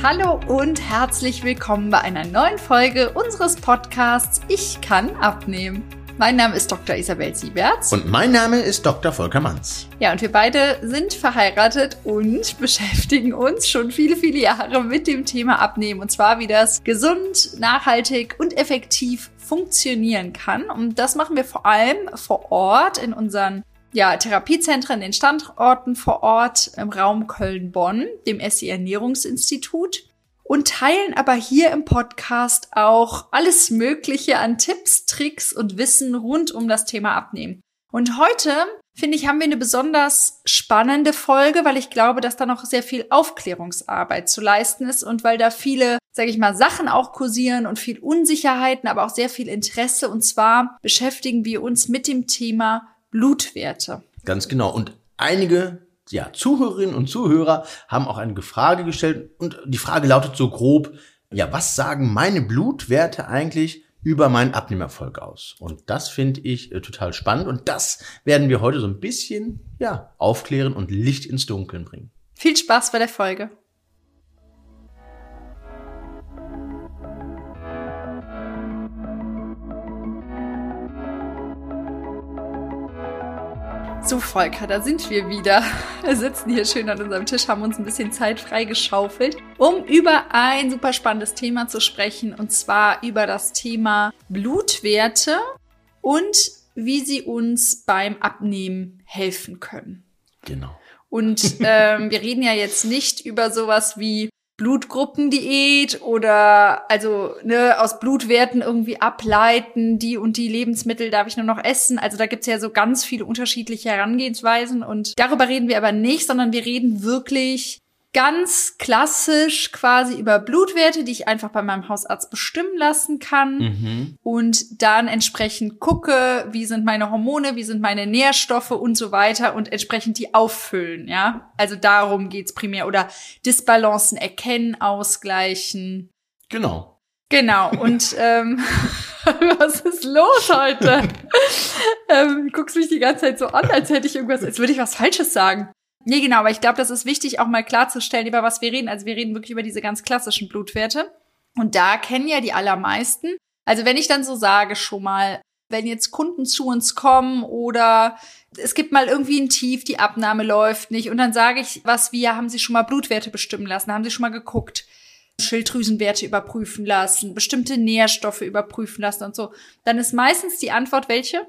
Hallo und herzlich willkommen bei einer neuen Folge unseres Podcasts Ich kann abnehmen. Mein Name ist Dr. Isabel Sieberts. Und mein Name ist Dr. Volker Manns. Ja, und wir beide sind verheiratet und beschäftigen uns schon viele, viele Jahre mit dem Thema Abnehmen. Und zwar, wie das gesund, nachhaltig und effektiv funktionieren kann. Und das machen wir vor allem vor Ort in unseren ja, Therapiezentren, den Standorten vor Ort im Raum Köln-Bonn, dem SI Ernährungsinstitut und teilen aber hier im Podcast auch alles Mögliche an Tipps, Tricks und Wissen rund um das Thema Abnehmen. Und heute, finde ich, haben wir eine besonders spannende Folge, weil ich glaube, dass da noch sehr viel Aufklärungsarbeit zu leisten ist und weil da viele, sage ich mal, Sachen auch kursieren und viel Unsicherheiten, aber auch sehr viel Interesse. Und zwar beschäftigen wir uns mit dem Thema Blutwerte. Ganz genau. Und einige ja, Zuhörerinnen und Zuhörer haben auch eine Frage gestellt und die Frage lautet so grob, ja, was sagen meine Blutwerte eigentlich über meinen Abnehmerfolg aus? Und das finde ich äh, total spannend und das werden wir heute so ein bisschen, ja, aufklären und Licht ins Dunkeln bringen. Viel Spaß bei der Folge. So, Volker, da sind wir wieder. Wir sitzen hier schön an unserem Tisch, haben uns ein bisschen Zeit freigeschaufelt, um über ein super spannendes Thema zu sprechen, und zwar über das Thema Blutwerte und wie sie uns beim Abnehmen helfen können. Genau. Und ähm, wir reden ja jetzt nicht über sowas wie Blutgruppendiät oder also ne, aus Blutwerten irgendwie ableiten, die und die Lebensmittel darf ich nur noch essen. Also da gibt's ja so ganz viele unterschiedliche Herangehensweisen und darüber reden wir aber nicht, sondern wir reden wirklich ganz klassisch quasi über Blutwerte, die ich einfach bei meinem Hausarzt bestimmen lassen kann mhm. und dann entsprechend gucke, wie sind meine Hormone, wie sind meine Nährstoffe und so weiter und entsprechend die auffüllen, ja? Also darum geht's primär oder Disbalancen erkennen, ausgleichen. Genau. Genau und ähm, was ist los heute? ähm, guckst mich die ganze Zeit so an, als hätte ich irgendwas, als würde ich was Falsches sagen. Nee, genau, aber ich glaube, das ist wichtig, auch mal klarzustellen, über was wir reden. Also wir reden wirklich über diese ganz klassischen Blutwerte. Und da kennen ja die allermeisten. Also wenn ich dann so sage schon mal, wenn jetzt Kunden zu uns kommen oder es gibt mal irgendwie ein Tief, die Abnahme läuft nicht und dann sage ich, was wir, haben Sie schon mal Blutwerte bestimmen lassen, haben Sie schon mal geguckt, Schilddrüsenwerte überprüfen lassen, bestimmte Nährstoffe überprüfen lassen und so, dann ist meistens die Antwort welche?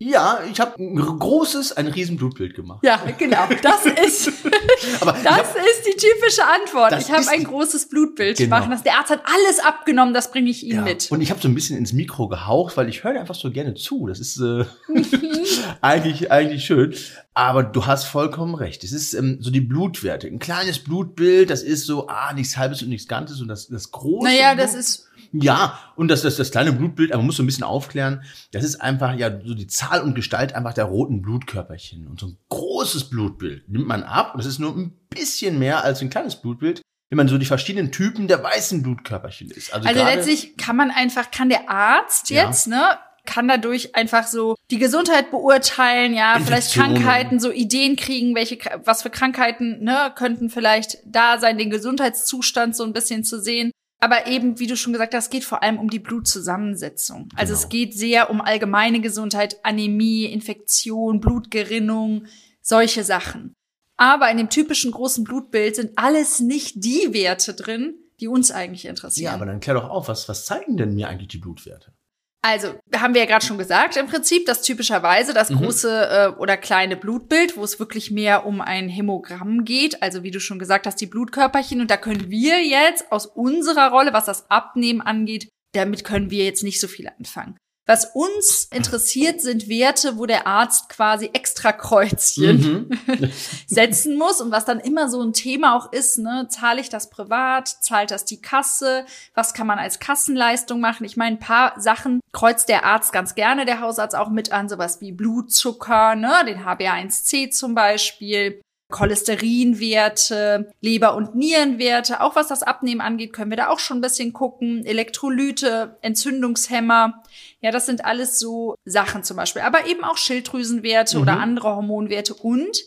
Ja, ich habe ein großes, ein riesen Blutbild gemacht. Ja, genau. Das ist, Aber das hab, ist die typische Antwort. Ich habe ein großes Blutbild genau. machen lassen. Der Arzt hat alles abgenommen, das bringe ich Ihnen ja. mit. Und ich habe so ein bisschen ins Mikro gehaucht, weil ich höre einfach so gerne zu. Das ist äh, eigentlich eigentlich schön. Aber du hast vollkommen recht. Es ist ähm, so die Blutwerte. Ein kleines Blutbild, das ist so, ah, nichts Halbes und nichts Ganzes. Und das, das große. Naja, das ist ja, und das, das, das kleine Blutbild, aber man muss so ein bisschen aufklären, das ist einfach ja so die Zahl und Gestalt einfach der roten Blutkörperchen. Und so ein großes Blutbild nimmt man ab, das ist nur ein bisschen mehr als ein kleines Blutbild, wenn man so die verschiedenen Typen der weißen Blutkörperchen ist. Also, also letztlich kann man einfach, kann der Arzt jetzt, ja. ne, kann dadurch einfach so die Gesundheit beurteilen, ja, vielleicht Krankheiten, so Ideen kriegen, welche, was für Krankheiten, ne, könnten vielleicht da sein, den Gesundheitszustand so ein bisschen zu sehen. Aber eben, wie du schon gesagt hast, geht vor allem um die Blutzusammensetzung. Also genau. es geht sehr um allgemeine Gesundheit, Anämie, Infektion, Blutgerinnung, solche Sachen. Aber in dem typischen großen Blutbild sind alles nicht die Werte drin, die uns eigentlich interessieren. Ja, aber dann klär doch auf, was, was zeigen denn mir eigentlich die Blutwerte? Also, haben wir ja gerade schon gesagt, im Prinzip, dass typischerweise das mhm. große äh, oder kleine Blutbild, wo es wirklich mehr um ein Hämogramm geht, also wie du schon gesagt hast, die Blutkörperchen. Und da können wir jetzt aus unserer Rolle, was das Abnehmen angeht, damit können wir jetzt nicht so viel anfangen. Was uns interessiert, sind Werte, wo der Arzt quasi extra Kreuzchen mhm. setzen muss und was dann immer so ein Thema auch ist, ne, zahle ich das privat, zahlt das die Kasse, was kann man als Kassenleistung machen? Ich meine, ein paar Sachen kreuzt der Arzt ganz gerne, der Hausarzt auch mit an, sowas wie Blutzucker, ne, den HbA1c zum Beispiel. Cholesterinwerte, Leber- und Nierenwerte. Auch was das Abnehmen angeht, können wir da auch schon ein bisschen gucken. Elektrolyte, Entzündungshemmer. Ja, das sind alles so Sachen zum Beispiel. Aber eben auch Schilddrüsenwerte mhm. oder andere Hormonwerte und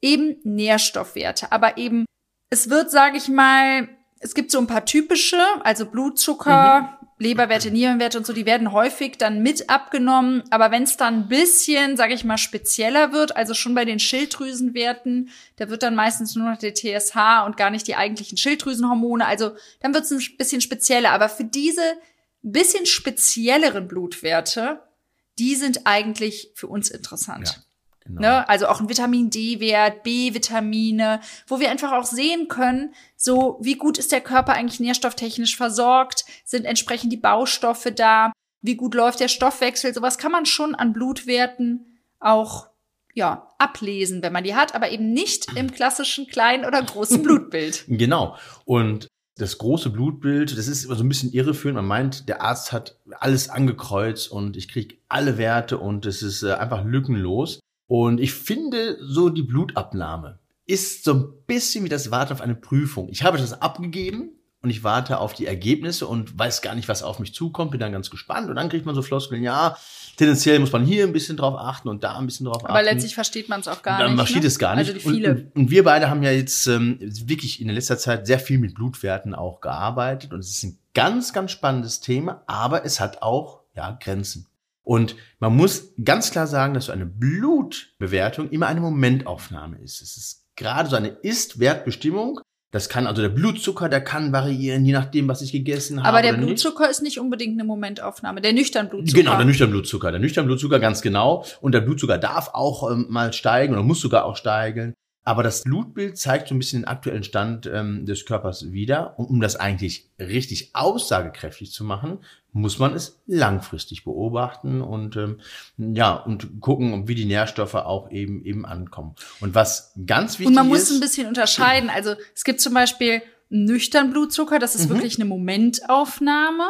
eben Nährstoffwerte. Aber eben, es wird, sage ich mal, es gibt so ein paar typische, also Blutzucker, mhm. Leberwerte, Nierenwerte und so, die werden häufig dann mit abgenommen. Aber wenn es dann ein bisschen, sage ich mal, spezieller wird, also schon bei den Schilddrüsenwerten, da wird dann meistens nur noch der TSH und gar nicht die eigentlichen Schilddrüsenhormone. Also dann wird es ein bisschen spezieller. Aber für diese bisschen spezielleren Blutwerte, die sind eigentlich für uns interessant. Ja. Genau. Ne? Also auch ein Vitamin D-Wert, B-Vitamine, wo wir einfach auch sehen können, so wie gut ist der Körper eigentlich nährstofftechnisch versorgt, sind entsprechend die Baustoffe da, wie gut läuft der Stoffwechsel, sowas kann man schon an Blutwerten auch ja, ablesen, wenn man die hat, aber eben nicht im klassischen kleinen oder großen Blutbild. Genau. Und das große Blutbild, das ist immer so ein bisschen irreführend. Man meint, der Arzt hat alles angekreuzt und ich kriege alle Werte und es ist äh, einfach lückenlos. Und ich finde, so die Blutabnahme ist so ein bisschen wie das Warten auf eine Prüfung. Ich habe das abgegeben und ich warte auf die Ergebnisse und weiß gar nicht, was auf mich zukommt, bin dann ganz gespannt und dann kriegt man so Floskeln, ja, tendenziell muss man hier ein bisschen drauf achten und da ein bisschen drauf achten. Aber letztlich versteht man es auch gar dann nicht. Man versteht ne? es gar nicht. Also viele. Und, und, wir beide haben ja jetzt ähm, wirklich in der letzter Zeit sehr viel mit Blutwerten auch gearbeitet und es ist ein ganz, ganz spannendes Thema, aber es hat auch ja Grenzen. Und man muss ganz klar sagen, dass so eine Blutbewertung immer eine Momentaufnahme ist. Es ist gerade so eine Ist-Wertbestimmung. Das kann also der Blutzucker, der kann variieren, je nachdem, was ich gegessen habe. Aber der Blutzucker nicht. ist nicht unbedingt eine Momentaufnahme. Der nüchtern Blutzucker. Genau, der nüchtern Blutzucker. Der nüchtern Blutzucker, ganz genau. Und der Blutzucker darf auch ähm, mal steigen oder muss sogar auch steigen. Aber das Blutbild zeigt so ein bisschen den aktuellen Stand ähm, des Körpers wieder. Und um das eigentlich richtig aussagekräftig zu machen, muss man es langfristig beobachten und ähm, ja und gucken, wie die Nährstoffe auch eben eben ankommen. Und was ganz wichtig ist. Und man muss ist, ein bisschen unterscheiden. Also es gibt zum Beispiel nüchtern Blutzucker, das ist mhm. wirklich eine Momentaufnahme.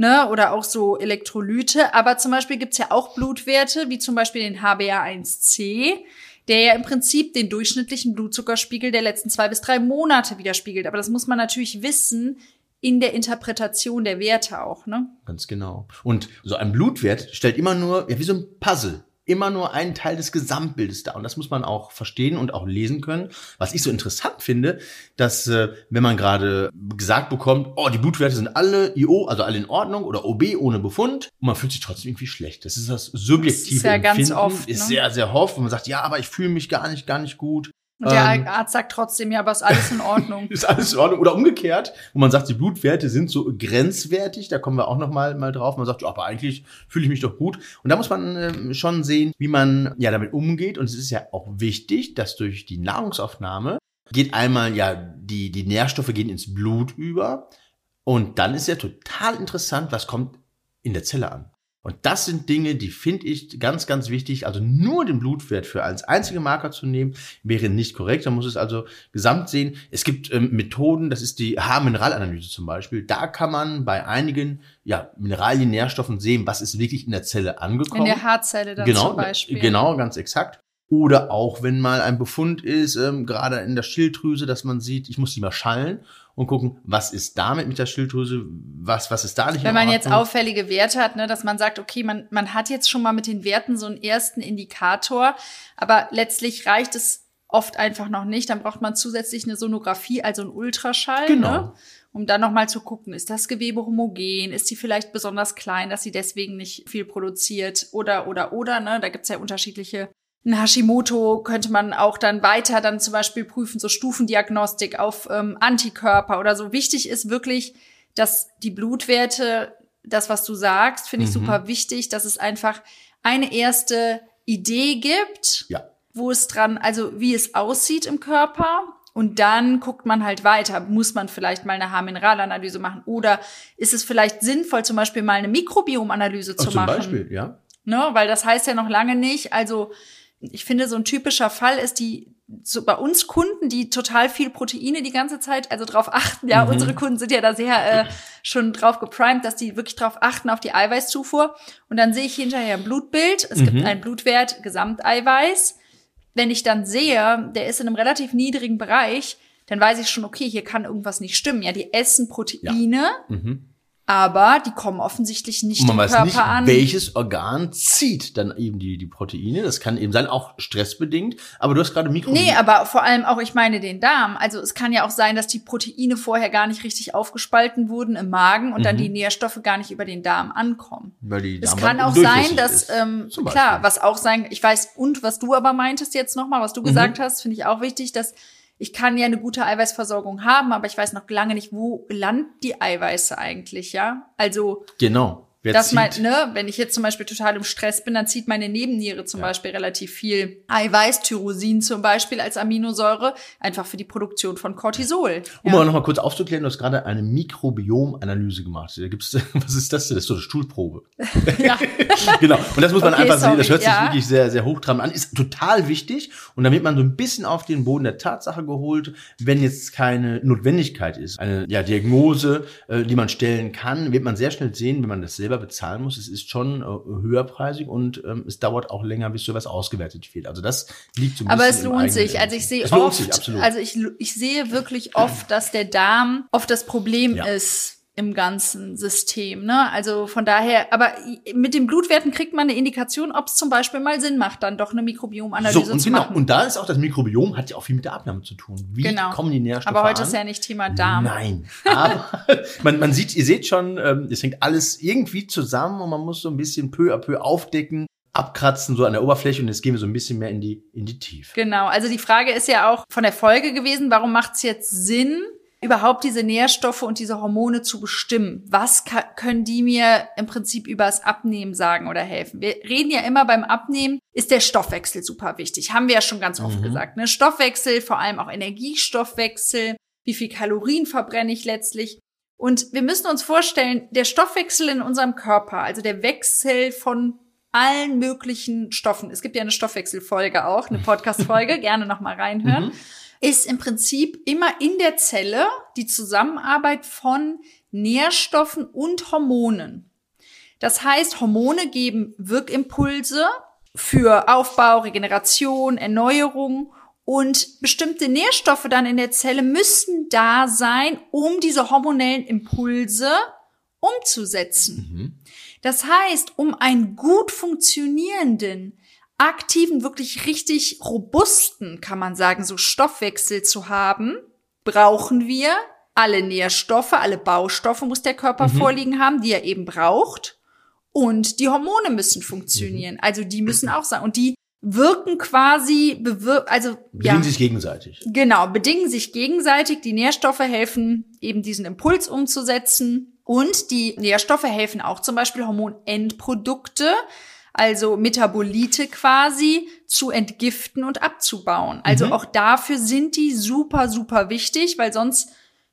Ne, oder auch so Elektrolyte. Aber zum Beispiel gibt's ja auch Blutwerte, wie zum Beispiel den HbA1c der ja im Prinzip den durchschnittlichen Blutzuckerspiegel der letzten zwei bis drei Monate widerspiegelt. Aber das muss man natürlich wissen in der Interpretation der Werte auch, ne? Ganz genau. Und so ein Blutwert stellt immer nur, ja, wie so ein Puzzle immer nur einen Teil des Gesamtbildes dar. Und das muss man auch verstehen und auch lesen können. Was ich so interessant finde, dass äh, wenn man gerade gesagt bekommt, oh, die Blutwerte sind alle IO, also alle in Ordnung oder OB ohne Befund, und man fühlt sich trotzdem irgendwie schlecht. Das ist das subjektive das ist ja Empfinden, ganz oft, ist ne? sehr, sehr oft. Und man sagt, ja, aber ich fühle mich gar nicht, gar nicht gut. Und der ähm, Arzt sagt trotzdem, ja, aber ist alles in Ordnung. ist alles in Ordnung. Oder umgekehrt, wo man sagt, die Blutwerte sind so grenzwertig, da kommen wir auch noch mal, mal drauf. Man sagt, ja, aber eigentlich fühle ich mich doch gut. Und da muss man äh, schon sehen, wie man ja damit umgeht. Und es ist ja auch wichtig, dass durch die Nahrungsaufnahme geht einmal ja, die, die Nährstoffe gehen ins Blut über. Und dann ist ja total interessant, was kommt in der Zelle an. Und das sind Dinge, die finde ich ganz, ganz wichtig. Also nur den Blutwert für als einzige Marker zu nehmen, wäre nicht korrekt. Man muss es also gesamt sehen. Es gibt ähm, Methoden, das ist die Haarmineralanalyse zum Beispiel. Da kann man bei einigen ja, Mineralien, Nährstoffen sehen, was ist wirklich in der Zelle angekommen. In der Haarzelle dann genau, zum Beispiel. Genau, ganz exakt. Oder auch, wenn mal ein Befund ist, ähm, gerade in der Schilddrüse, dass man sieht, ich muss die mal schallen und gucken, was ist damit mit der Schilddrüse, was, was ist da nicht Wenn man jetzt auffällige Werte hat, ne, dass man sagt, okay, man, man hat jetzt schon mal mit den Werten so einen ersten Indikator, aber letztlich reicht es oft einfach noch nicht. Dann braucht man zusätzlich eine Sonographie, also einen Ultraschall. Genau. Ne? um dann nochmal zu gucken, ist das Gewebe homogen, ist sie vielleicht besonders klein, dass sie deswegen nicht viel produziert oder, oder, oder, ne? Da gibt's ja unterschiedliche ein Hashimoto könnte man auch dann weiter dann zum Beispiel prüfen, so Stufendiagnostik auf ähm, Antikörper oder so. Wichtig ist wirklich, dass die Blutwerte, das, was du sagst, finde ich mhm. super wichtig, dass es einfach eine erste Idee gibt, ja. wo es dran, also wie es aussieht im Körper. Und dann guckt man halt weiter. Muss man vielleicht mal eine Haarmineralanalyse machen? Oder ist es vielleicht sinnvoll, zum Beispiel mal eine Mikrobiomanalyse zu Ach, zum machen? Zum Beispiel, ja. Ne? Weil das heißt ja noch lange nicht, also ich finde, so ein typischer Fall ist die, so bei uns Kunden, die total viel Proteine die ganze Zeit, also drauf achten, ja, mhm. unsere Kunden sind ja da sehr äh, schon drauf geprimed, dass die wirklich drauf achten auf die Eiweißzufuhr. Und dann sehe ich hinterher ein Blutbild, es mhm. gibt einen Blutwert Gesamteiweiß. Wenn ich dann sehe, der ist in einem relativ niedrigen Bereich, dann weiß ich schon, okay, hier kann irgendwas nicht stimmen. Ja, die essen Proteine. Ja. Mhm aber die kommen offensichtlich nicht man im weiß Körper nicht, an. welches Organ zieht dann eben die, die Proteine. Das kann eben sein, auch stressbedingt. Aber du hast gerade Mikro. Nee, aber vor allem auch, ich meine den Darm. Also es kann ja auch sein, dass die Proteine vorher gar nicht richtig aufgespalten wurden im Magen und dann Mhm. die Nährstoffe gar nicht über den Darm ankommen. weil die Es Darmwand kann auch durchlässig sein, dass, ist, ähm, klar, was auch sein, ich weiß, und was du aber meintest jetzt nochmal, was du Mhm. gesagt hast, finde ich auch wichtig, dass ich kann ja eine gute Eiweißversorgung haben, aber ich weiß noch lange nicht, wo landen die Eiweiße eigentlich, ja? Also, Genau. Wer dass mein, ne, wenn ich jetzt zum Beispiel total im Stress bin, dann zieht meine Nebenniere zum Beispiel relativ viel Eiweiß, Tyrosin zum Beispiel als Aminosäure, einfach für die Produktion von Cortisol. Um ja. aber noch mal kurz aufzuklären, du hast gerade eine Mikrobiomanalyse gemacht. Da gibt's, was ist das denn? Das ist so eine Stuhlprobe. ja. genau. Und das muss man Okay, einfach sehen. Das sorry, hört sich ja. wirklich sehr, sehr hochtrabend an. Ist total wichtig. Und damit man so ein bisschen auf den Boden der Tatsache geholt, wenn jetzt keine Notwendigkeit ist, eine ja, Diagnose, äh, die man stellen kann, wird man sehr schnell sehen, wenn man das selber bezahlen muss. Es ist schon äh, höherpreisig und ähm, es dauert auch länger, bis sowas ausgewertet wird. Also das liegt so ein Aber bisschen es lohnt sich. Also ich sehe Es lohnt oft, sich, absolut. also ich, ich sehe wirklich oft, dass der Darm oft das Problem Ja. ist im ganzen System. Ne? Also von daher, aber mit den Blutwerten kriegt man eine Indikation, ob es zum Beispiel mal Sinn macht, dann doch eine Mikrobiomanalyse so, und zu genau. machen. Und da ist auch das Mikrobiom, hat ja auch viel mit der Abnahme zu tun. Wie Genau. kommen die Nährstoffe aber heute an? ist ja nicht Thema Darm. Nein, aber man, man sieht, ihr seht schon, ähm, es hängt alles irgendwie zusammen und man muss so ein bisschen peu à peu aufdecken, abkratzen so an der Oberfläche und jetzt gehen wir so ein bisschen mehr in die in die Tiefe. Genau, also die Frage ist ja auch von der Folge gewesen, warum macht es jetzt Sinn, überhaupt diese Nährstoffe und diese Hormone zu bestimmen? Was können die mir im Prinzip übers Abnehmen sagen oder helfen? Wir reden ja immer beim Abnehmen, ist der Stoffwechsel super wichtig. Haben wir ja schon ganz oft Mhm. gesagt. Ne? Stoffwechsel, vor allem auch Energiestoffwechsel, wie viel Kalorien verbrenne ich letztlich? Und wir müssen uns vorstellen, der Stoffwechsel in unserem Körper, also der Wechsel von allen möglichen Stoffen. Es gibt ja eine Stoffwechselfolge auch, eine Podcast-Folge, gerne nochmal reinhören. Mhm. Ist im Prinzip immer in der Zelle die Zusammenarbeit von Nährstoffen und Hormonen. Das heißt, Hormone geben Wirkimpulse für Aufbau, Regeneration, Erneuerung und bestimmte Nährstoffe dann in der Zelle müssen da sein, um diese hormonellen Impulse umzusetzen. Mhm. Das heißt, um einen gut funktionierenden, aktiven, wirklich richtig robusten, kann man sagen, so Stoffwechsel zu haben, brauchen wir alle Nährstoffe, alle Baustoffe muss der Körper vorliegen haben, die er eben braucht. Und die Hormone müssen funktionieren. Also die müssen auch sein. Und die wirken quasi, bewir also Bedingen ja, sich gegenseitig. Genau, bedingen sich gegenseitig. Die Nährstoffe helfen, eben diesen Impuls umzusetzen. Und die Nährstoffe helfen auch zum Beispiel Hormonendprodukte, also Metabolite quasi, zu entgiften und abzubauen. Also Mhm. auch dafür sind die super, super wichtig, weil sonst,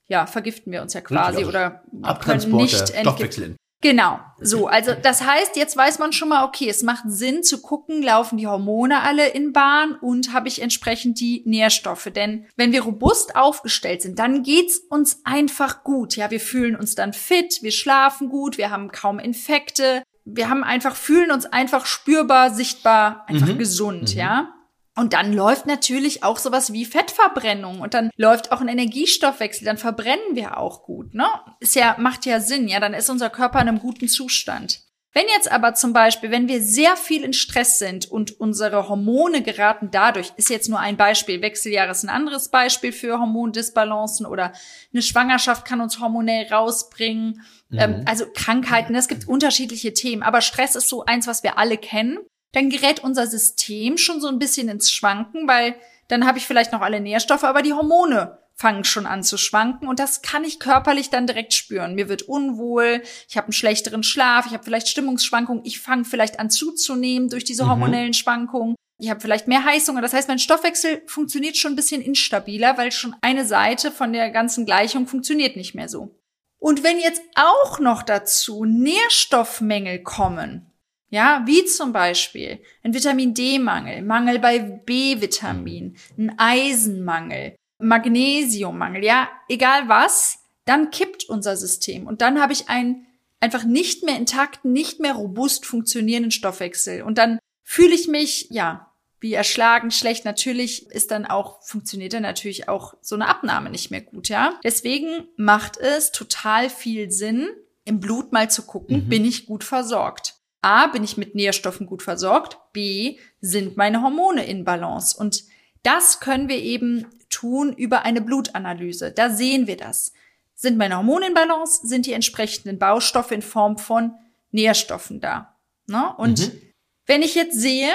ja, vergiften wir uns ja quasi Richtig, oder können nicht entgiften. Genau, so. Also das heißt, jetzt weiß man schon mal, okay, es macht Sinn zu gucken, laufen die Hormone alle in Bahn und habe ich entsprechend die Nährstoffe. Denn wenn wir robust aufgestellt sind, dann geht's uns einfach gut. Ja, wir fühlen uns dann fit, wir schlafen gut, wir haben kaum Infekte, wir haben einfach, fühlen uns einfach spürbar, sichtbar, einfach Mhm. gesund, ja. Und dann läuft natürlich auch sowas wie Fettverbrennung und dann läuft auch ein Energiestoffwechsel, dann verbrennen wir auch gut, ne? Ist ja, macht ja Sinn, ja, dann ist unser Körper in einem guten Zustand. Wenn jetzt aber zum Beispiel, wenn wir sehr viel in Stress sind und unsere Hormone geraten dadurch, ist jetzt nur ein Beispiel, Wechseljahre ist ein anderes Beispiel für Hormondisbalancen oder eine Schwangerschaft kann uns hormonell rausbringen, ähm, also Krankheiten, es gibt unterschiedliche Themen, aber Stress ist so eins, was wir alle kennen. Dann gerät unser System schon so ein bisschen ins Schwanken, weil dann habe ich vielleicht noch alle Nährstoffe, aber die Hormone fangen schon an zu schwanken und das kann ich körperlich dann direkt spüren. Mir wird unwohl, ich habe einen schlechteren Schlaf, ich habe vielleicht Stimmungsschwankungen, ich fange vielleicht an zuzunehmen durch diese Mhm. hormonellen Schwankungen. Ich habe vielleicht mehr Heißhunger. Das heißt, mein Stoffwechsel funktioniert schon ein bisschen instabiler, weil schon eine Seite von der ganzen Gleichung funktioniert nicht mehr so. Und wenn jetzt auch noch dazu Nährstoffmängel kommen, ja, wie zum Beispiel ein Vitamin D-Mangel, Mangel bei B-Vitamin, ein Eisenmangel, Magnesiummangel, ja, egal was, dann kippt unser System und dann habe ich einen einfach nicht mehr intakten, nicht mehr robust funktionierenden Stoffwechsel und dann fühle ich mich, ja, wie erschlagen, schlecht. Natürlich ist dann auch, funktioniert dann natürlich auch so eine Abnahme nicht mehr gut, ja. Deswegen macht es total viel Sinn, im Blut mal zu gucken, mhm. bin ich gut versorgt. A, bin ich mit Nährstoffen gut versorgt. B, sind meine Hormone in Balance. Und das können wir eben tun über eine Blutanalyse. Da sehen wir das. Sind meine Hormone in Balance? Sind die entsprechenden Baustoffe in Form von Nährstoffen da? Ne? Und mhm. wenn ich jetzt sehe,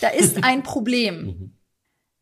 da ist ein Problem, mhm.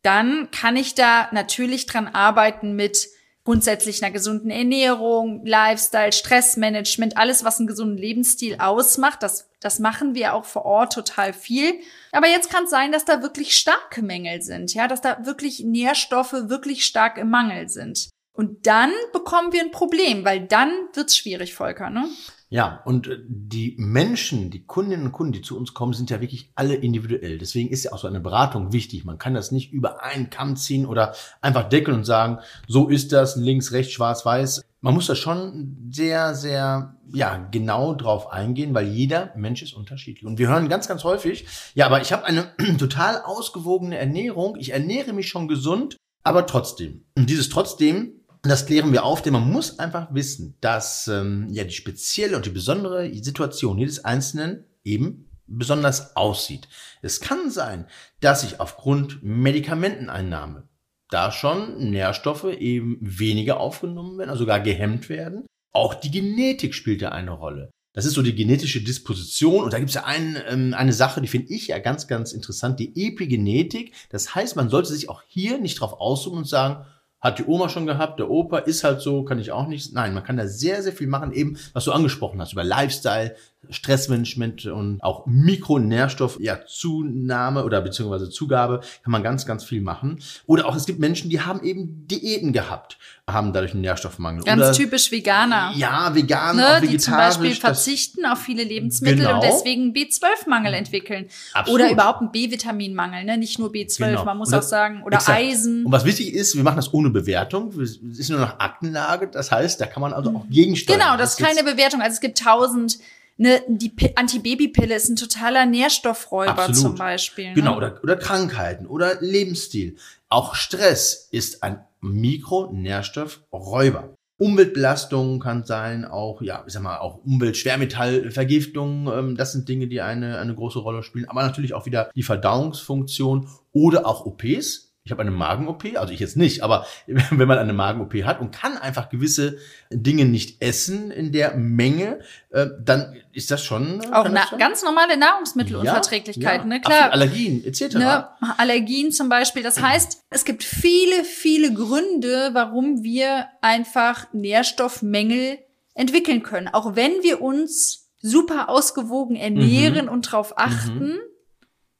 dann kann ich da natürlich dran arbeiten mit grundsätzlich einer gesunden Ernährung, Lifestyle, Stressmanagement, alles, was einen gesunden Lebensstil ausmacht. Das, das machen wir auch vor Ort total viel. Aber jetzt kann es sein, dass da wirklich starke Mängel sind, ja, dass da wirklich Nährstoffe wirklich stark im Mangel sind. Und dann bekommen wir ein Problem, weil dann wird's schwierig, Volker, ne? Ja, und äh, die Menschen, die Kundinnen und Kunden, die zu uns kommen, sind ja wirklich alle individuell. Deswegen ist ja auch so eine Beratung wichtig. Man kann das nicht über einen Kamm ziehen oder einfach deckeln und sagen, so ist das, links, rechts, schwarz, weiß. Man muss da schon sehr, sehr, ja, genau drauf eingehen, weil jeder Mensch ist unterschiedlich. Und wir hören ganz, ganz häufig, ja, aber ich habe eine total ausgewogene Ernährung, ich ernähre mich schon gesund, aber trotzdem. Und dieses trotzdem das klären wir auf, denn man muss einfach wissen, dass ähm, ja die spezielle und die besondere Situation jedes Einzelnen eben besonders aussieht. Es kann sein, dass ich aufgrund Medikamenteneinnahme da schon Nährstoffe eben weniger aufgenommen werden, also sogar gehemmt werden. Auch die Genetik spielt ja eine Rolle. Das ist so die genetische Disposition. Und da gibt es ja ein, ähm, eine Sache, die finde ich ja ganz, ganz interessant, die Epigenetik. Das heißt, man sollte sich auch hier nicht drauf aussuchen und sagen, hat die Oma schon gehabt, der Opa ist halt so, kann ich auch nicht. Nein, man kann da sehr, sehr viel machen, eben was du angesprochen hast, über Lifestyle, Stressmanagement und auch Mikronährstoff, ja, Zunahme oder beziehungsweise Zugabe kann man ganz, ganz viel machen. Oder auch es gibt Menschen, die haben eben Diäten gehabt, haben dadurch einen Nährstoffmangel. Ganz oder, typisch Veganer. Ja, Veganer, ne, die zum Beispiel verzichten auf viele Lebensmittel genau. und deswegen B12-Mangel entwickeln. Absolut. Oder überhaupt einen B-Vitaminmangel, ne? nicht nur B12, genau. man muss das, auch sagen, oder exakt. Eisen. Und was wichtig ist, wir machen das ohne Bewertung, es ist nur nach Aktenlage, das heißt, da kann man also auch gegensteuern. Genau, das ist keine Bewertung, also es gibt tausend ne, die Antibabypille ist ein totaler Nährstoffräuber Absolut. zum Beispiel. Ne? Genau, oder, oder Krankheiten oder Lebensstil. Auch Stress ist ein Mikronährstoffräuber. Umweltbelastungen kann sein, auch, ja, ich sag mal, auch Umweltschwermetallvergiftung, ähm, das sind Dinge, die eine, eine große Rolle spielen, aber natürlich auch wieder die Verdauungsfunktion oder auch OPs, ich habe eine Magen-OP, also ich jetzt nicht, aber wenn man eine Magen-OP hat und kann einfach gewisse Dinge nicht essen in der Menge, äh, dann ist das schon auch na schon? ganz normale Nahrungsmittelunverträglichkeiten, ja, ja. ne klar. Allergien etc. Ne, Allergien zum Beispiel. Das heißt, es gibt viele, viele Gründe, warum wir einfach Nährstoffmängel entwickeln können, auch wenn wir uns super ausgewogen ernähren mhm. und darauf achten. Mhm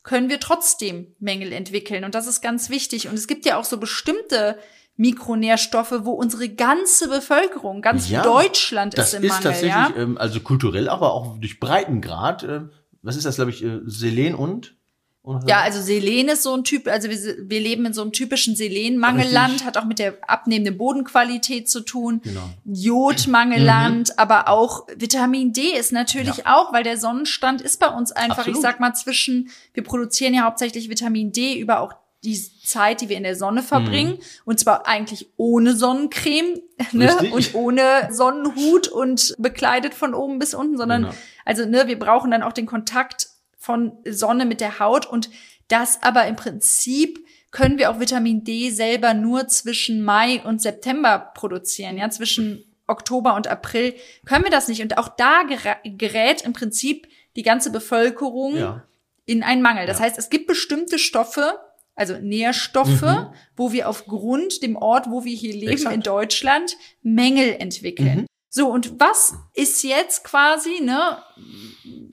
können wir trotzdem Mängel entwickeln. Und das ist ganz wichtig. Und es gibt ja auch so bestimmte Mikronährstoffe, wo unsere ganze Bevölkerung, ganz ja, Deutschland ist im ist Mangel. Tatsächlich, ja? ähm, also kulturell, aber auch durch Breitengrad. Äh, was ist das, glaube ich, äh, Selen und? Ja, also Selen ist so ein Typ, also wir, wir leben in so einem typischen Selenmangelland, hat auch mit der abnehmenden Bodenqualität zu tun. Genau. Jodmangelland, mhm. aber auch Vitamin D ist natürlich ja. auch, weil der Sonnenstand ist bei uns einfach, Absolut. ich sag mal, zwischen, wir produzieren ja hauptsächlich Vitamin D über auch die Zeit, die wir in der Sonne verbringen, mhm. und zwar eigentlich ohne Sonnencreme ne? und ohne Sonnenhut und bekleidet von oben bis unten, sondern genau. also ne, wir brauchen dann auch den Kontakt von Sonne mit der Haut und das aber im Prinzip können wir auch Vitamin D selber nur zwischen Mai und September produzieren, ja, zwischen Oktober und April können wir das nicht. Und auch da gerät im Prinzip die ganze Bevölkerung ja. in einen Mangel. Das ja. heißt, es gibt bestimmte Stoffe, also Nährstoffe, mhm. wo wir aufgrund dem Ort, wo wir hier leben Exakt. in Deutschland, Mängel entwickeln. Mhm. So, und was ist jetzt quasi, ne?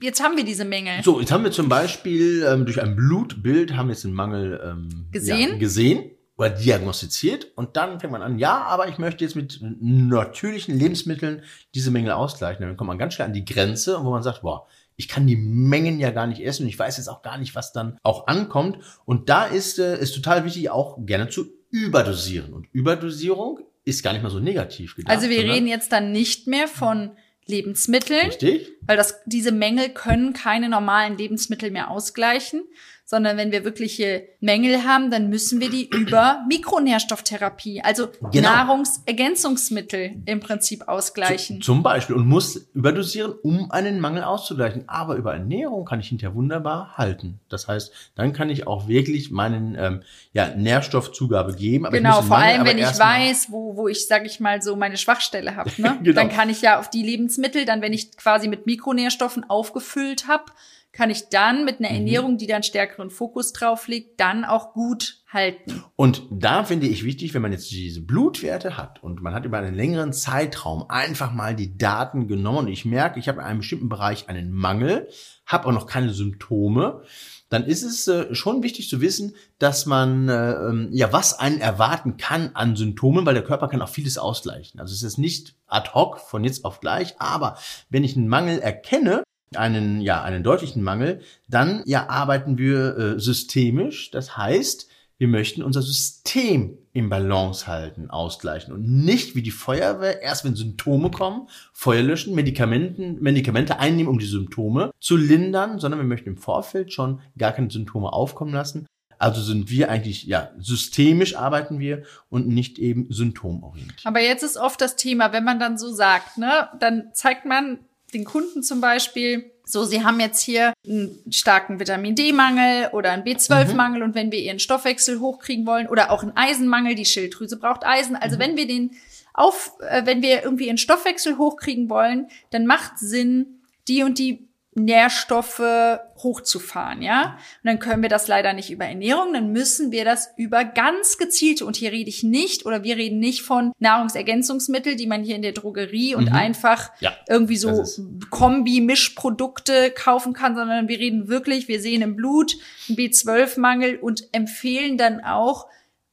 Jetzt haben wir diese Mängel. So, jetzt haben wir zum Beispiel ähm, durch ein Blutbild haben wir jetzt einen Mangel ähm, gesehen. Ja, gesehen oder diagnostiziert und dann fängt man an, ja, aber ich möchte jetzt mit natürlichen Lebensmitteln diese Mängel ausgleichen. Dann kommt man ganz schnell an die Grenze, wo man sagt, boah, ich kann die Mengen ja gar nicht essen und ich weiß jetzt auch gar nicht, was dann auch ankommt. Und da ist es äh, total wichtig, auch gerne zu überdosieren. Und Überdosierung ist gar nicht mal so negativ gedacht. Also wir reden jetzt dann nicht mehr von Lebensmitteln, Richtig. weil das diese Mängel können keine normalen Lebensmittel mehr ausgleichen, sondern wenn wir wirkliche Mängel haben, dann müssen wir die über Mikronährstofftherapie, also Genau. Nahrungsergänzungsmittel im Prinzip ausgleichen. Zum Beispiel und muss überdosieren, um einen Mangel auszugleichen. Aber über Ernährung kann ich hinterher wunderbar halten. Das heißt, dann kann ich auch wirklich meinen ähm, ja, Nährstoffzugabe geben. Aber Genau, vor Mangel allem, wenn ich weiß, wo, wo ich, sag ich mal, so meine Schwachstelle habe. Ne? Genau. Dann kann ich ja auf die Lebensmittel, dann wenn ich quasi mit Mikronährstoffen aufgefüllt habe, kann ich dann mit Mhm. einer Ernährung, die dann stärkeren Fokus drauf legt, dann auch gut halten. Und da finde ich wichtig, wenn man jetzt diese Blutwerte hat und man hat über einen längeren Zeitraum einfach mal die Daten genommen und ich merke, ich habe in einem bestimmten Bereich einen Mangel, habe auch noch keine Symptome, dann ist es äh, schon wichtig zu wissen, dass man äh, ähm, ja was einen erwarten kann an Symptomen, weil der Körper kann auch vieles ausgleichen. Also es ist nicht ad hoc von jetzt auf gleich, aber wenn ich einen Mangel erkenne, einen ja einen deutlichen Mangel, dann ja arbeiten wir äh, systemisch. Das heißt, wir möchten unser System im Balance halten, ausgleichen und nicht wie die Feuerwehr erst wenn Symptome kommen, Feuer löschen, Medikamenten, Medikamente einnehmen, um die Symptome zu lindern, sondern wir möchten im Vorfeld schon gar keine Symptome aufkommen lassen. Also sind wir eigentlich, ja, systemisch arbeiten wir und nicht eben symptomorientiert. Aber jetzt ist oft das Thema, wenn man dann so sagt, ne, dann zeigt man den Kunden zum Beispiel, so, sie haben jetzt hier einen starken Vitamin D-Mangel oder einen B12-Mangel und wenn wir ihren Stoffwechsel hochkriegen wollen oder auch einen Eisenmangel, die Schilddrüse braucht Eisen. Also wenn wir den auf, äh, wenn wir irgendwie ihren Stoffwechsel hochkriegen wollen, dann macht Sinn, die und die Nährstoffe hochzufahren, ja? Und dann können wir das leider nicht über Ernährung, dann müssen wir das über ganz gezielte, und hier rede ich nicht, oder wir reden nicht von Nahrungsergänzungsmittel, die man hier in der Drogerie und Mhm. einfach Ja, irgendwie so Kombi-Mischprodukte kaufen kann, sondern wir reden wirklich, wir sehen im Blut einen B12-Mangel und empfehlen dann auch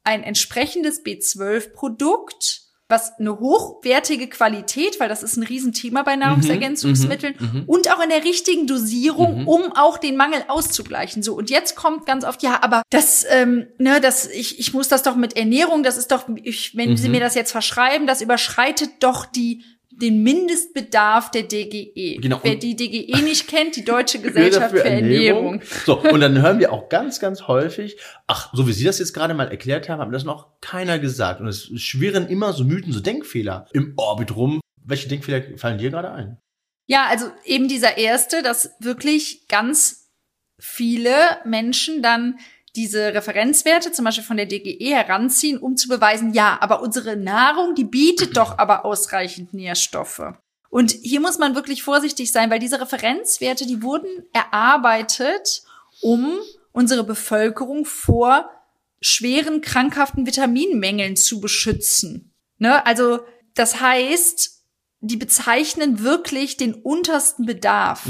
ein entsprechendes B12-Produkt, was eine hochwertige Qualität, weil das ist ein Riesenthema bei Nahrungsergänzungsmitteln mhm, mhm. und auch in der richtigen Dosierung, Mhm. um auch den Mangel auszugleichen. So und jetzt kommt ganz oft ja, aber das, ähm, ne, das ich ich muss das doch mit Ernährung, das ist doch, ich, wenn Sie Mhm. mir das jetzt verschreiben, das überschreitet doch die den Mindestbedarf der DGE. Genau. Wer die DGE nicht kennt, die Deutsche Gesellschaft für Ernährung. So, und dann hören wir auch ganz, ganz häufig, ach, so wie Sie das jetzt gerade mal erklärt haben, hat mir das noch keiner gesagt. Und es schwirren immer so Mythen, so Denkfehler im Orbit rum. Welche Denkfehler fallen dir gerade ein? Ja, also eben dieser erste, dass wirklich ganz viele Menschen dann diese Referenzwerte zum Beispiel von der DGE heranziehen, um zu beweisen, ja, aber unsere Nahrung, die bietet doch aber ausreichend Nährstoffe. Und hier muss man wirklich vorsichtig sein, weil diese Referenzwerte, die wurden erarbeitet, um unsere Bevölkerung vor schweren, krankhaften Vitaminmängeln zu beschützen. Ne? Also das heißt, die bezeichnen wirklich den untersten Bedarf,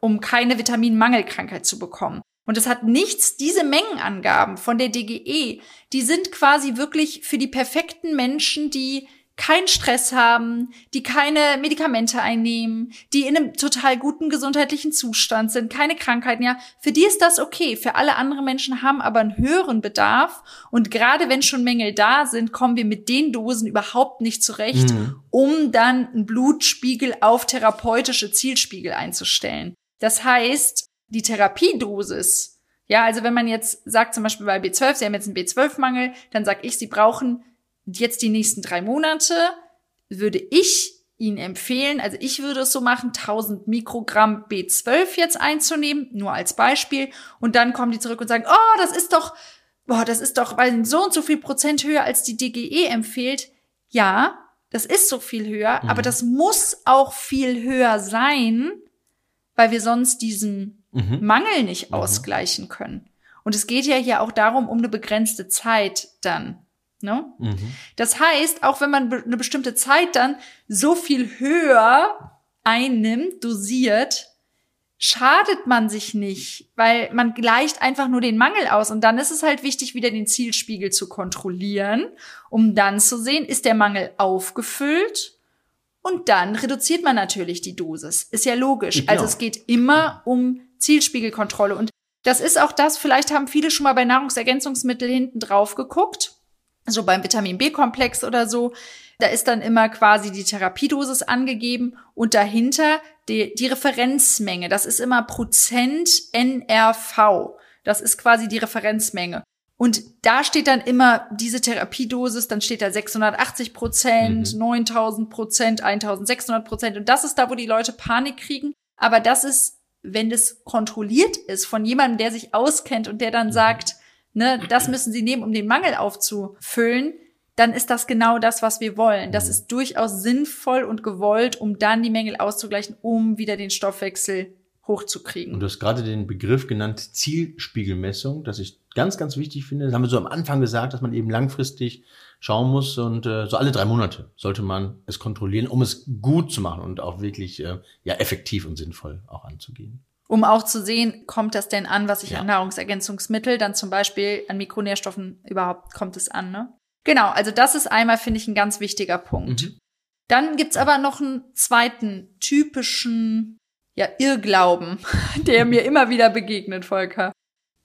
um keine Vitaminmangelkrankheit zu bekommen. Und es hat nichts, diese Mengenangaben von der DGE, die sind quasi wirklich für die perfekten Menschen, die keinen Stress haben, die keine Medikamente einnehmen, die in einem total guten gesundheitlichen Zustand sind, keine Krankheiten, ja, für die ist das okay. Für alle anderen Menschen haben aber einen höheren Bedarf. Und gerade wenn schon Mängel da sind, kommen wir mit den Dosen überhaupt nicht zurecht, Mhm. um dann einen Blutspiegel auf therapeutische Zielspiegel einzustellen. Das heißt, die Therapiedosis, ja, also wenn man jetzt sagt, zum Beispiel bei B12, Sie haben jetzt einen B12-Mangel, dann sage ich, Sie brauchen jetzt die nächsten drei Monate, würde ich Ihnen empfehlen, also ich würde es so machen, 1000 Mikrogramm B12 jetzt einzunehmen, nur als Beispiel, und dann kommen die zurück und sagen, oh, das ist doch, boah, das ist doch weil so und so viel Prozent höher, als die DGE empfiehlt. Ja, das ist so viel höher, Mhm. aber das muss auch viel höher sein, weil wir sonst diesen Mhm. Mangel nicht ausgleichen können. Und es geht ja hier auch darum, um eine begrenzte Zeit dann. Ne? Mhm. Das heißt, auch wenn man eine bestimmte Zeit dann so viel höher einnimmt, dosiert, schadet man sich nicht, weil man gleicht einfach nur den Mangel aus. Und dann ist es halt wichtig, wieder den Zielspiegel zu kontrollieren, um dann zu sehen, ist der Mangel aufgefüllt und dann reduziert man natürlich die Dosis. Ist ja logisch. Genau. Also es geht immer um Zielspiegelkontrolle. Und das ist auch das, vielleicht haben viele schon mal bei Nahrungsergänzungsmitteln hinten drauf geguckt, so beim Vitamin B-Komplex oder so. Da ist dann immer quasi die Therapiedosis angegeben und dahinter die, die Referenzmenge. Das ist immer Prozent NRV. Das ist quasi die Referenzmenge. Und da steht dann immer diese Therapiedosis, dann steht da 680 Prozent, mhm. 9000 Prozent, 1600 Prozent. Und das ist da, wo die Leute Panik kriegen. Aber das ist, wenn das kontrolliert ist von jemandem, der sich auskennt und der dann mhm. sagt, ne, das müssen sie nehmen, um den Mangel aufzufüllen, dann ist das genau das, was wir wollen. Das mhm. ist durchaus sinnvoll und gewollt, um dann die Mängel auszugleichen, um wieder den Stoffwechsel hochzukriegen. Und du hast gerade den Begriff genannt, Zielspiegelmessung, das ich ganz, ganz wichtig finde. Das haben wir so am Anfang gesagt, dass man eben langfristig schauen muss und äh, so alle drei Monate sollte man es kontrollieren, um es gut zu machen und auch wirklich äh, ja effektiv und sinnvoll auch anzugehen. Um auch zu sehen, kommt das denn an, was ich ja. an Nahrungsergänzungsmittel, dann zum Beispiel an Mikronährstoffen überhaupt kommt es an, ne? Genau, also das ist einmal, finde ich, ein ganz wichtiger Punkt. Mhm. Dann gibt's aber noch einen zweiten typischen ja, Irrglauben, der mir immer wieder begegnet, Volker.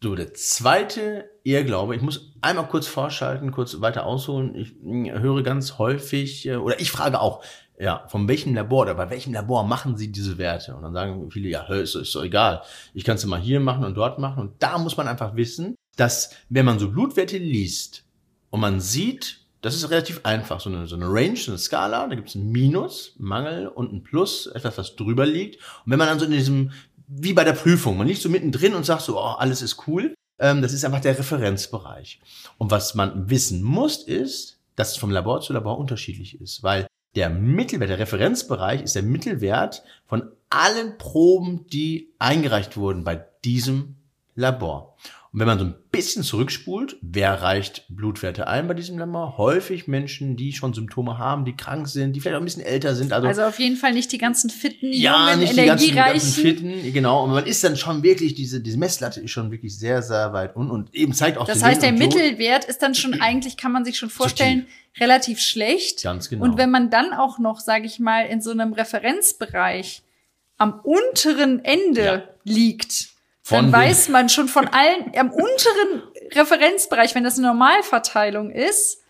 So, der zweite Irrglaube, ich muss einmal kurz vorschalten, kurz weiter ausholen. Ich hm, höre ganz häufig, äh, oder ich frage auch, ja, von welchem Labor oder bei welchem Labor machen Sie diese Werte? Und dann sagen viele, ja, ist, ist doch egal. Ich kann es mal hier machen und dort machen. Und da muss man einfach wissen, dass wenn man so Blutwerte liest und man sieht, das ist relativ einfach. So eine, so eine Range, so eine Skala, da gibt es ein Minus, Mangel und ein Plus, etwas, was drüber liegt. Und wenn man dann so in diesem, wie bei der Prüfung, man liegt so mittendrin und sagt so, oh, alles ist cool, ähm, das ist einfach der Referenzbereich. Und was man wissen muss, ist, dass es vom Labor zu Labor unterschiedlich ist, weil der Mittelwert, der Referenzbereich ist der Mittelwert von allen Proben, die eingereicht wurden bei diesem Labor. Und wenn man so ein bisschen zurückspult, wer reicht Blutwerte ein bei diesem Labor? Häufig Menschen, die schon Symptome haben, die krank sind, die vielleicht auch ein bisschen älter sind. Also, also auf jeden Fall nicht die ganzen fitten, ja, jungen, nicht die ganzen, die ganzen fitten, genau. Und man ist dann schon wirklich, diese, diese Messlatte ist schon wirklich sehr, sehr weit und, und eben zeigt auch Das heißt, der Mittelwert ist dann schon eigentlich, kann man sich schon vorstellen, relativ schlecht. Ganz genau. Und wenn man dann auch noch, sage ich mal, in so einem Referenzbereich am unteren Ende ja. liegt, dann weiß man schon von allen, am unteren Referenzbereich, wenn das eine Normalverteilung ist,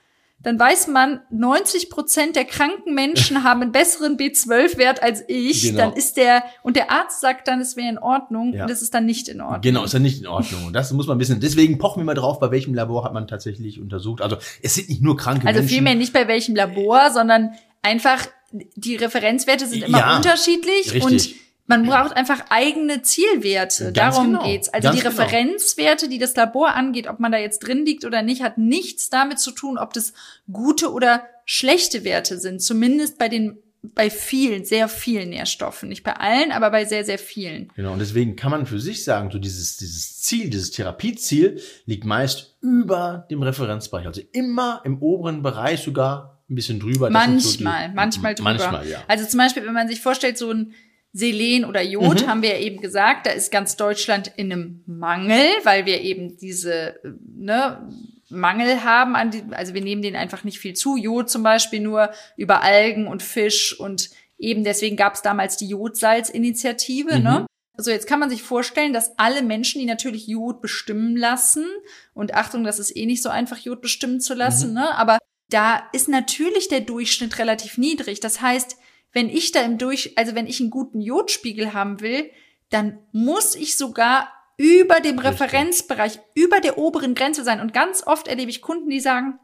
dann weiß man, 90 Prozent der kranken Menschen haben einen besseren B12-Wert als ich. Genau. Dann ist der, und der Arzt sagt dann, es wäre in Ordnung, ja. und das ist dann nicht in Ordnung. Genau, ist dann nicht in Ordnung. Und das muss man wissen. Deswegen pochen wir mal drauf, bei welchem Labor hat man tatsächlich untersucht. Also, es sind nicht nur kranke also Menschen. Also vielmehr nicht bei welchem Labor, sondern einfach, die Referenzwerte sind immer ja, unterschiedlich richtig. und man braucht einfach eigene Zielwerte. Ganz Darum genau. geht's. Also Ganz die genau. Referenzwerte, die das Labor angeht, ob man da jetzt drin liegt oder nicht, hat nichts damit zu tun, ob das gute oder schlechte Werte sind. Zumindest bei den bei vielen, sehr vielen Nährstoffen. Nicht bei allen, aber bei sehr, sehr vielen. Genau. Und deswegen kann man für sich sagen, so dieses, dieses Ziel, dieses Therapieziel liegt meist über dem Referenzbereich. Also immer im oberen Bereich sogar ein bisschen drüber. manchmal, so die, manchmal drüber. Manchmal, ja. Also zum Beispiel, wenn man sich vorstellt, so ein Selen oder Jod, mhm. haben wir ja eben gesagt, da ist ganz Deutschland in einem Mangel, weil wir eben diese ne, Mangel haben an die, also wir nehmen denen einfach nicht viel zu. Jod zum Beispiel nur über Algen und Fisch und eben deswegen gab es damals die Jodsalzinitiative, mhm. ne? Also jetzt kann man sich vorstellen, dass alle Menschen, die natürlich Jod bestimmen lassen, und Achtung, das ist eh nicht so einfach, Jod bestimmen zu lassen, mhm. ne? Aber da ist natürlich der Durchschnitt relativ niedrig. Das heißt, wenn ich da im Durch, also wenn ich einen guten Jodspiegel haben will, dann muss ich sogar über dem Richtig. Referenzbereich, über der oberen Grenze sein. Und ganz oft erlebe ich Kunden, die sagen,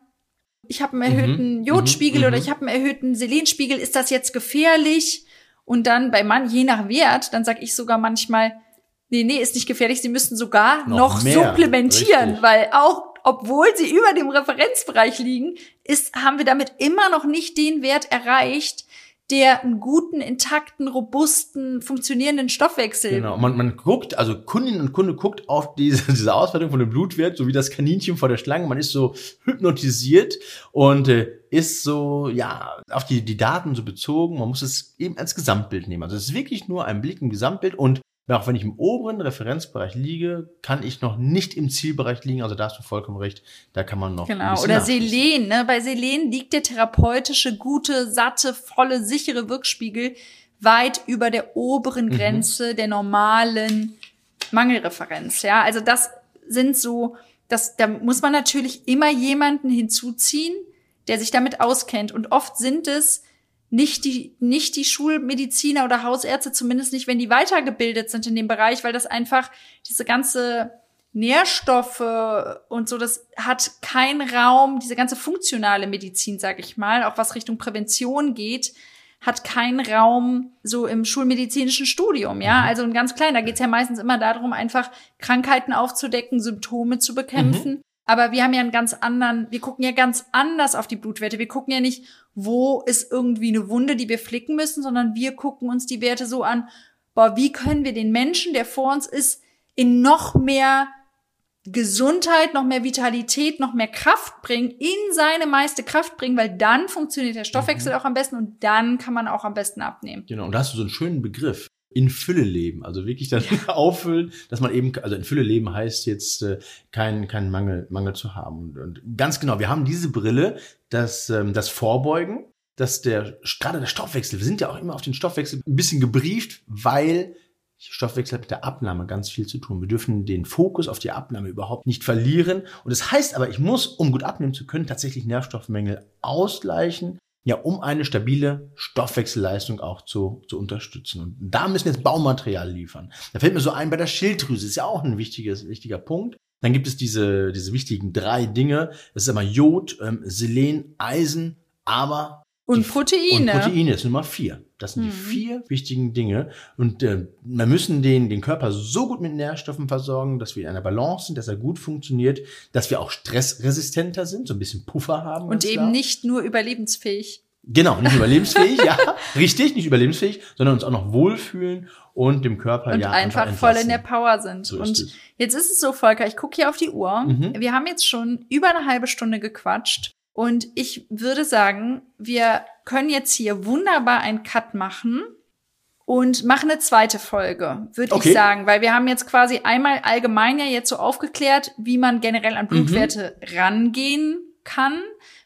ich habe einen erhöhten mhm. Jodspiegel mhm. oder mhm. ich habe einen erhöhten Selenspiegel, ist das jetzt gefährlich? Und dann bei Mann, je nach Wert, dann sage ich sogar manchmal, nee, nee, ist nicht gefährlich, sie müssten sogar noch, noch supplementieren, Richtig. weil auch obwohl sie über dem Referenzbereich liegen, ist, haben wir damit immer noch nicht den Wert erreicht, der einen guten, intakten, robusten, funktionierenden Stoffwechsel. Genau. Man, man guckt, also Kundin und Kunde guckt auf diese, diese Auswertung von dem Blutwert, so wie das Kaninchen vor der Schlange. Man ist so hypnotisiert und äh, ist so, ja, auf die, die Daten so bezogen. Man muss es eben als Gesamtbild nehmen. Also es ist wirklich nur ein Blick im Gesamtbild und auch wenn ich im oberen Referenzbereich liege, kann ich noch nicht im Zielbereich liegen. Also da hast du vollkommen recht. Da kann man noch. Genau. Oder Selen. Ne? Bei Selen liegt der therapeutische, gute, satte, volle, sichere Wirkspiegel weit über der oberen mhm. Grenze mhm. der normalen Mangelreferenz. Ja, also das sind so, das, da muss man natürlich immer jemanden hinzuziehen, der sich damit auskennt. Und oft sind es nicht die, nicht die Schulmediziner oder Hausärzte, zumindest nicht, wenn die weitergebildet sind in dem Bereich, weil das einfach diese ganze Nährstoffe und so, das hat keinen Raum, diese ganze funktionale Medizin, sag ich mal, auch was Richtung Prävention geht, hat keinen Raum so im schulmedizinischen Studium, ja. Mhm. Also ein ganz klein, da geht's ja meistens immer darum, einfach Krankheiten aufzudecken, Symptome zu bekämpfen. Mhm. Aber wir haben ja einen ganz anderen, wir gucken ja ganz anders auf die Blutwerte. Wir gucken ja nicht, wo ist irgendwie eine Wunde, die wir flicken müssen, sondern wir gucken uns die Werte so an, boah, wie können wir den Menschen, der vor uns ist, in noch mehr Gesundheit, noch mehr Vitalität, noch mehr Kraft bringen, in seine meiste Kraft bringen, weil dann funktioniert der Stoffwechsel mhm. auch am besten und dann kann man auch am besten abnehmen. Genau, und da hast du so einen schönen Begriff. In Fülle leben, also wirklich dann ja. auffüllen, dass man eben, also in Fülle leben heißt jetzt äh, keinen keinen Mangel Mangel zu haben und, und ganz genau, wir haben diese Brille, das ähm, das Vorbeugen, dass der gerade der Stoffwechsel, wir sind ja auch immer auf den Stoffwechsel ein bisschen gebrieft, weil Stoffwechsel hat mit der Abnahme ganz viel zu tun. Wir dürfen den Fokus auf die Abnahme überhaupt nicht verlieren. Und das heißt aber, ich muss, um gut abnehmen zu können, tatsächlich Nährstoffmängel ausgleichen, ja, um eine stabile Stoffwechselleistung auch zu, zu unterstützen. Und da müssen jetzt Baumaterial liefern. Da fällt mir so ein bei der Schilddrüse, ist ja auch ein wichtiges, wichtiger Punkt. Dann gibt es diese, diese wichtigen drei Dinge. Das ist immer Jod, ähm, Selen, Eisen, aber und Proteine. Und Proteine ist Nummer vier. Das sind mhm. die vier wichtigen Dinge. Und äh, wir müssen den, den Körper so gut mit Nährstoffen versorgen, dass wir in einer Balance sind, dass er gut funktioniert, dass wir auch stressresistenter sind, so ein bisschen Puffer haben. Und eben klar. nicht nur überlebensfähig. Genau, nicht überlebensfähig, ja, richtig, nicht überlebensfähig, sondern uns auch noch wohlfühlen und dem Körper und ja einfach, einfach voll in der Power sind. So und es. jetzt ist es so, Volker, ich gucke hier auf die Uhr. Mhm. Wir haben jetzt schon über eine halbe Stunde gequatscht und ich würde sagen, wir können jetzt hier wunderbar einen Cut machen und machen eine zweite Folge, würde okay. ich sagen, weil wir haben jetzt quasi einmal allgemein ja jetzt so aufgeklärt, wie man generell an Blutwerte mhm. rangehen kann,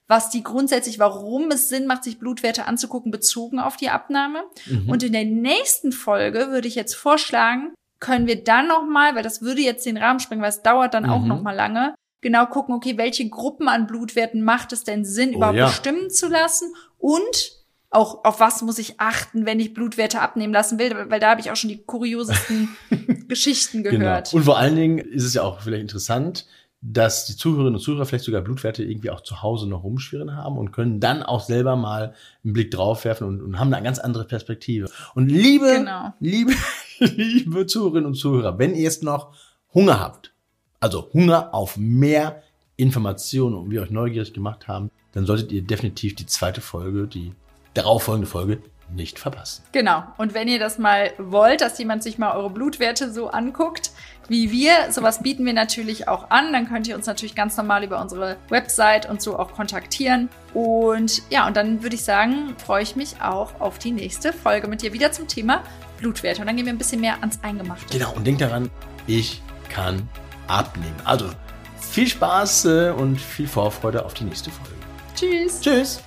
was die grundsätzlich, warum es Sinn macht, sich Blutwerte anzugucken, bezogen auf die Abnahme. Mhm. Und in der nächsten Folge würde ich jetzt vorschlagen, können wir dann noch mal, weil das würde jetzt den Rahmen sprengen, weil es dauert dann mhm. auch noch mal lange, genau gucken, okay, welche Gruppen an Blutwerten macht es denn Sinn, oh, überhaupt ja. bestimmen zu lassen und auch auf was muss ich achten, wenn ich Blutwerte abnehmen lassen will, weil da habe ich auch schon die kuriosesten Geschichten genau. gehört. Genau. Und vor allen Dingen ist es ja auch vielleicht interessant, dass die Zuhörerinnen und Zuhörer vielleicht sogar Blutwerte irgendwie auch zu Hause noch rumschwirren haben und können dann auch selber mal einen Blick drauf werfen und, und haben eine ganz andere Perspektive. Und liebe, genau. liebe, liebe Zuhörerinnen und Zuhörer, wenn ihr jetzt noch Hunger habt, also Hunger auf mehr Informationen und wir euch neugierig gemacht haben, dann solltet ihr definitiv die zweite Folge, die darauffolgende Folge nicht verpassen. Genau. Und wenn ihr das mal wollt, dass jemand sich mal eure Blutwerte so anguckt, wie wir, sowas bieten wir natürlich auch an. Dann könnt ihr uns natürlich ganz normal über unsere Website und so auch kontaktieren. Und ja, und dann würde ich sagen, freue ich mich auch auf die nächste Folge mit dir wieder zum Thema Blutwerte. Und dann gehen wir ein bisschen mehr ans Eingemachte. Genau. Und denkt daran, ich kann abnehmen. Also viel Spaß äh, und viel Vorfreude auf die nächste Folge. Tschüss. Tschüss.